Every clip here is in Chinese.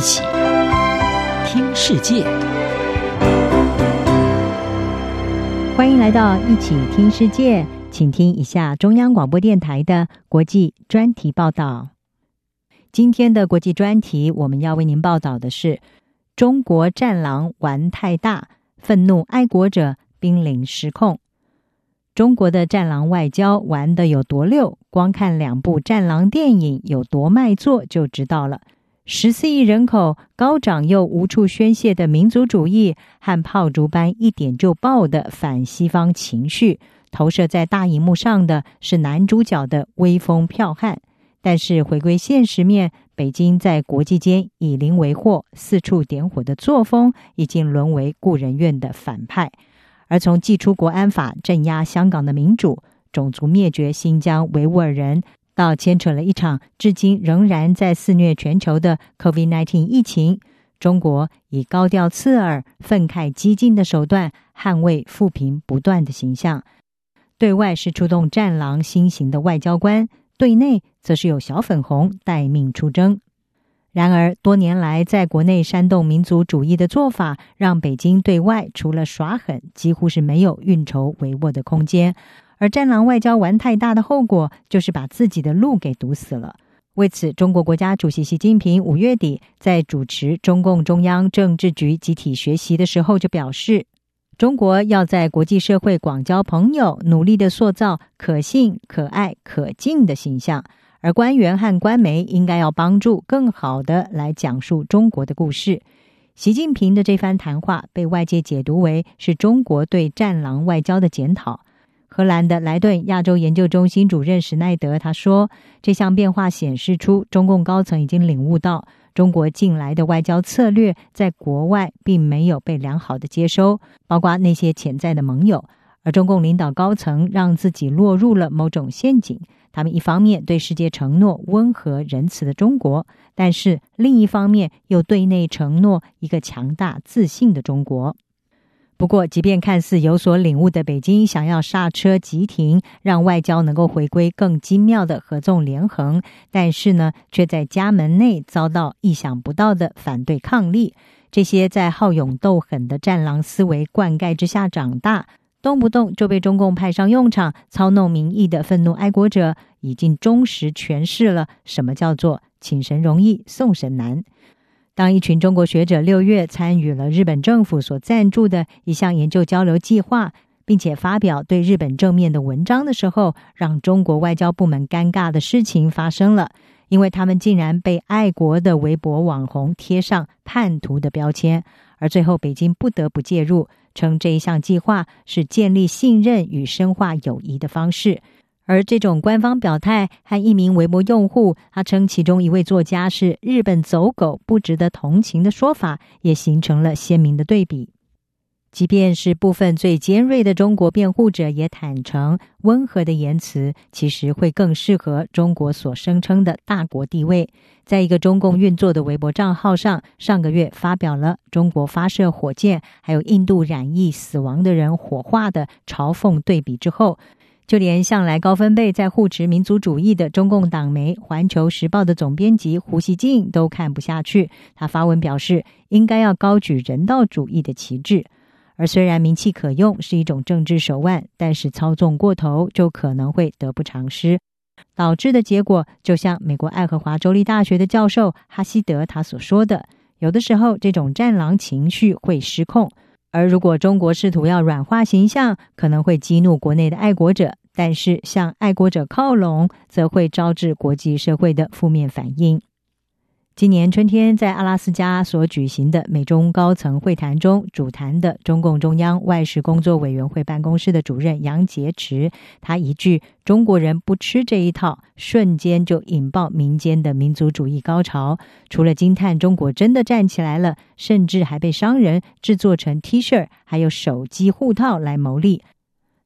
一起听世界，欢迎来到一起听世界，请听一下中央广播电台的国际专题报道。今天的国际专题，我们要为您报道的是：中国战狼玩太大，愤怒爱国者濒临失控。中国的战狼外交玩得有多溜，光看两部战狼电影有多卖座就知道了。十四亿人口高涨又无处宣泄的民族主义和炮竹般一点就爆的反西方情绪，投射在大荧幕上的是男主角的威风剽悍。但是回归现实面，北京在国际间以邻为祸、四处点火的作风，已经沦为故人院的反派。而从祭出国安法镇压香港的民主、种族灭绝新疆维吾尔人，到牵扯了一场至今仍然在肆虐全球的 COVID-19 疫情，中国以高调刺耳、愤慨激进的手段捍卫富平不断的形象。对外是出动战狼新型的外交官，对内则是有小粉红待命出征。然而，多年来在国内煽动民族主义的做法，让北京对外除了耍狠，几乎是没有运筹帷幄的空间。而战狼外交玩太大的后果，就是把自己的路给堵死了。为此，中国国家主席习近平五月底在主持中共中央政治局集体学习的时候，就表示，中国要在国际社会广交朋友，努力地塑造可信、可爱、可敬的形象。而官员和官媒应该要帮助更好地来讲述中国的故事。习近平的这番谈话被外界解读为是中国对战狼外交的检讨。荷兰的莱顿亚洲研究中心主任史奈德他说：“这项变化显示出中共高层已经领悟到，中国近来的外交策略在国外并没有被良好的接收，包括那些潜在的盟友。而中共领导高层让自己落入了某种陷阱。”他们一方面对世界承诺温和仁慈的中国，但是另一方面又对内承诺一个强大自信的中国。不过，即便看似有所领悟的北京想要刹车急停，让外交能够回归更精妙的合纵连横，但是呢，却在家门内遭到意想不到的反对抗力。这些在好勇斗狠的战狼思维灌溉之下长大。动不动就被中共派上用场、操弄民意的愤怒爱国者，已经忠实诠释了什么叫做“请神容易送神难”。当一群中国学者六月参与了日本政府所赞助的一项研究交流计划，并且发表对日本正面的文章的时候，让中国外交部门尴尬的事情发生了，因为他们竟然被爱国的微博网红贴上叛徒的标签，而最后北京不得不介入。称这一项计划是建立信任与深化友谊的方式，而这种官方表态和一名微博用户他称其中一位作家是日本走狗，不值得同情的说法，也形成了鲜明的对比。即便是部分最尖锐的中国辩护者也坦诚，温和的言辞其实会更适合中国所声称的大国地位。在一个中共运作的微博账号上，上个月发表了中国发射火箭，还有印度染疫死亡的人火化的嘲讽对比之后，就连向来高分贝在护持民族主义的中共党媒《环球时报》的总编辑胡锡进都看不下去，他发文表示，应该要高举人道主义的旗帜。而虽然名气可用是一种政治手腕，但是操纵过头就可能会得不偿失，导致的结果就像美国爱荷华州立大学的教授哈希德他所说的，有的时候这种战狼情绪会失控，而如果中国试图要软化形象，可能会激怒国内的爱国者，但是向爱国者靠拢，则会招致国际社会的负面反应。今年春天，在阿拉斯加所举行的美中高层会谈中，主谈的中共中央外事工作委员会办公室的主任杨洁篪，他一句“中国人不吃这一套”，瞬间就引爆民间的民族主义高潮。除了惊叹中国真的站起来了，甚至还被商人制作成 T 恤，还有手机护套来牟利。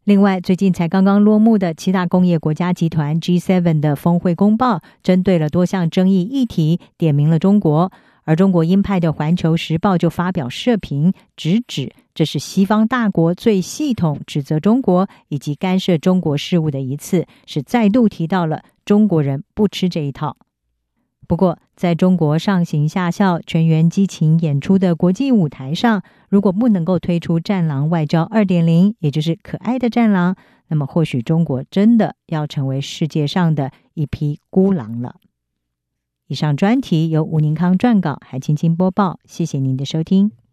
另外，最近才刚刚落幕的七大工业国家集团 G7 的峰会公报，针对了多项争议议题，点名了中国。而中国鹰派的《环球时报》就发表社评，直指这是西方大国最系统指责中国以及干涉中国事务的一次，是再度提到了中国人不吃这一套。不过，在中国上行下效、全员激情演出的国际舞台上，如果不能够推出“战狼外交二点零也就是可爱的战狼，那么或许中国真的要成为世界上的一匹孤狼了。以上专题由吴宁康撰稿，还青青播报，谢谢您的收听。